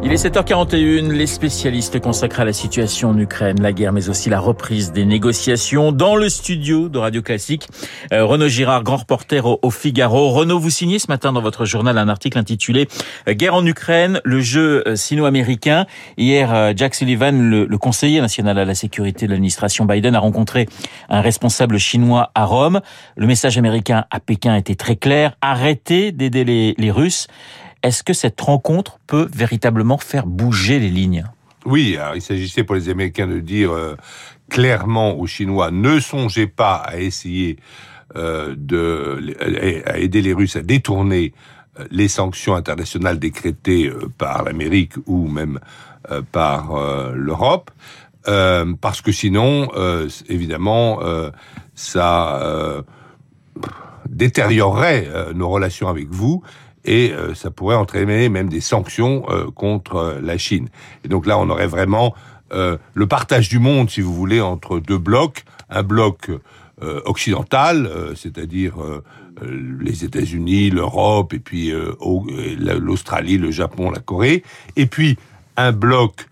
Il est 7h41, les spécialistes consacrés à la situation en Ukraine, la guerre, mais aussi la reprise des négociations. Dans le studio de Radio Classique, euh, Renaud Girard, grand reporter au, Figaro. Renaud, vous signez ce matin dans votre journal un article intitulé euh, Guerre en Ukraine, le jeu euh, sino-américain. Hier, Jack Sullivan, le, le, conseiller national à la sécurité de l'administration Biden, a rencontré un responsable chinois à Rome. Le message américain à Pékin était très clair. Arrêtez d'aider les Russes. Est-ce que cette rencontre peut véritablement faire bouger les lignes? Oui, il s'agissait pour les Américains de dire euh, clairement aux Chinois ne songez pas à essayer euh, de aider les Russes à détourner euh, les sanctions internationales décrétées par l'Amérique ou même par l'Europe, parce que sinon, évidemment, ça détériorerait nos relations avec vous et euh, ça pourrait entraîner même des sanctions euh, contre euh, la Chine. Et donc là, on aurait vraiment le partage du monde, si vous voulez, entre deux blocs, un bloc occidental, c'est-à-dire les États-Unis, l'Europe, et puis l'Australie, le Japon, la Corée, et puis un bloc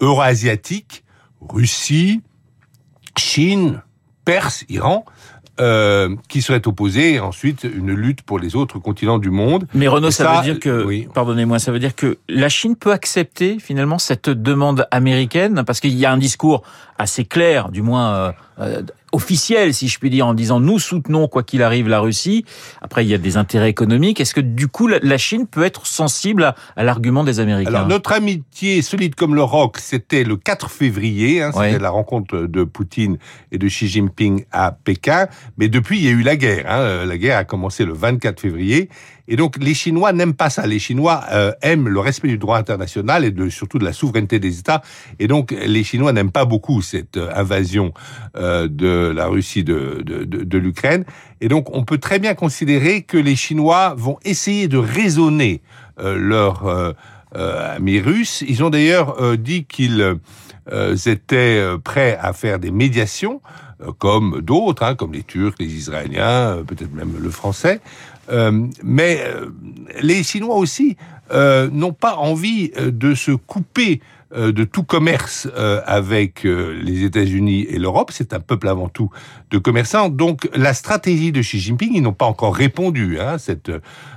eurasiatique, Russie, Chine, Perse, Iran, euh, qui serait opposé ensuite une lutte pour les autres continents du monde. Mais Renaud, ça, veut dire que, pardonnez-moi, ça veut dire que la Chine peut accepter finalement cette demande américaine? Parce qu'il y a un discours assez clair, du moins euh, euh, officiel, si je puis dire, en disant nous soutenons quoi qu'il arrive la Russie. Après, il y a des intérêts économiques. Est-ce que du coup, la Chine peut être sensible à, l'argument des Américains? Alors, notre amitié solide comme le roc, c'était le 4 février. Hein, c'était la rencontre de Poutine et de Xi Jinping à Pékin. Mais depuis, il y a eu la guerre. Hein. La guerre a commencé le 24 février. Et donc les Chinois n'aiment pas ça. Les Chinois euh, aiment le respect du droit international et surtout de la souveraineté des États. Et donc les Chinois n'aiment pas beaucoup cette euh, invasion euh, de la Russie de, de, l'Ukraine. Et donc on peut très bien considérer que les Chinois vont essayer de raisonner leurs amis russes. Ils ont d'ailleurs dit qu'ils étaient prêts à faire des médiations comme d'autres, hein, comme les Turcs, les Israéliens, peut-être même le Français, euh, mais euh, les Chinois aussi euh, n'ont pas envie de se couper de tout commerce avec les États-Unis et l'Europe. C'est un peuple avant tout de commerçants. Donc la stratégie de Xi Jinping, ils n'ont pas encore répondu hein, à, cette,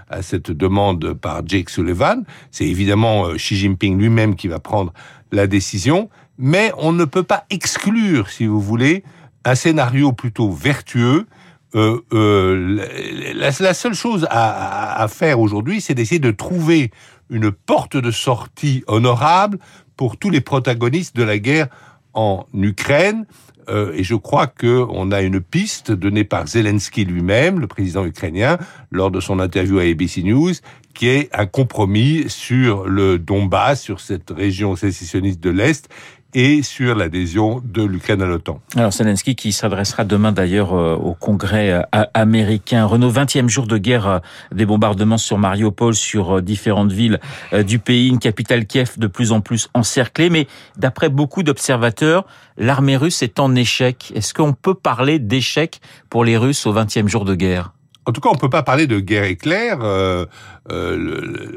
à cette demande par Jake Sullivan. C'est évidemment Xi Jinping lui-même qui va prendre la décision. Mais on ne peut pas exclure, si vous voulez, un scénario plutôt vertueux euh, euh, la, seule chose à, faire aujourd'hui, c'est d'essayer de trouver une porte de sortie honorable pour tous les protagonistes de la guerre en Ukraine. Euh, et je crois que on a une piste donnée par Zelensky lui-même, le président ukrainien, lors de son interview à ABC News, qui est un compromis sur le Donbass, sur cette région sécessionniste de l'Est, et sur l'adhésion de l'Ukraine à l'OTAN. Alors Zelensky qui s'adressera demain d'ailleurs euh, au Congrès euh, américain. Renault, 20e jour de guerre euh, des bombardements sur Mariupol, sur différentes villes du pays, une capitale Kiev de plus en plus encerclée. Mais d'après beaucoup d'observateurs, l'armée russe est en échec. Est-ce qu'on peut parler d'échec pour les Russes au 20e jour de guerre? En tout cas, on peut pas parler de guerre éclair. Euh, euh,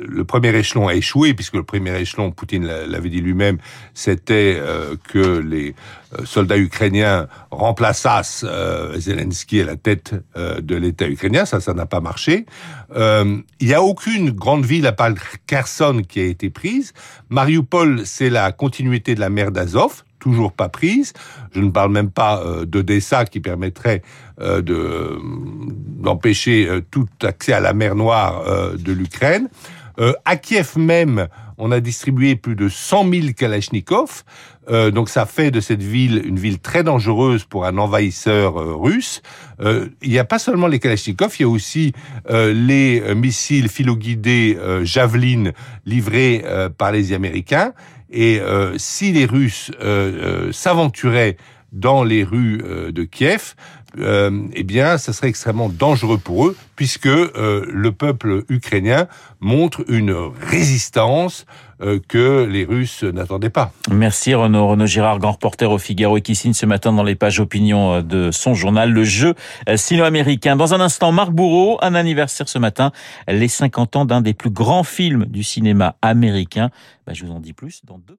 le, premier échelon a échoué, puisque le premier échelon, Poutine l'avait dit lui-même, c'était euh, que les euh, soldats ukrainiens remplaçassent euh, Zelensky à la tête de l'État ukrainien. Ça, ça n'a pas marché. il n'y a aucune grande ville à part Kherson qui a été prise. Mariupol, c'est la continuité de la mer d'Azov toujours pas prise. Je ne parle même pas euh, d'Odessa qui permettrait euh, de d'empêcher euh, tout accès à la mer Noire de l'Ukraine. à Kiev même, on a distribué plus de 100 000 Kalachnikov. Donc ça fait de cette ville une ville très dangereuse pour un envahisseur russe. Il n'y a pas seulement les Kalachnikov, il y a aussi les missiles filoguidés Javelin livrés par les Américains. Et si les Russes s'aventuraient dans les rues de Kiev, euh, eh bien, ça serait extrêmement dangereux pour eux, puisque euh, le peuple ukrainien montre une résistance euh, que les Russes n'attendaient pas. Merci Renaud. Renaud Girard, grand reporter au Figaro et qui signe ce matin dans les pages opinion de son journal le jeu sino-américain. Dans un instant, Marc Bourreau, un anniversaire ce matin, les 50 ans d'un des plus grands films du cinéma américain. Bah, je vous en dis plus dans deux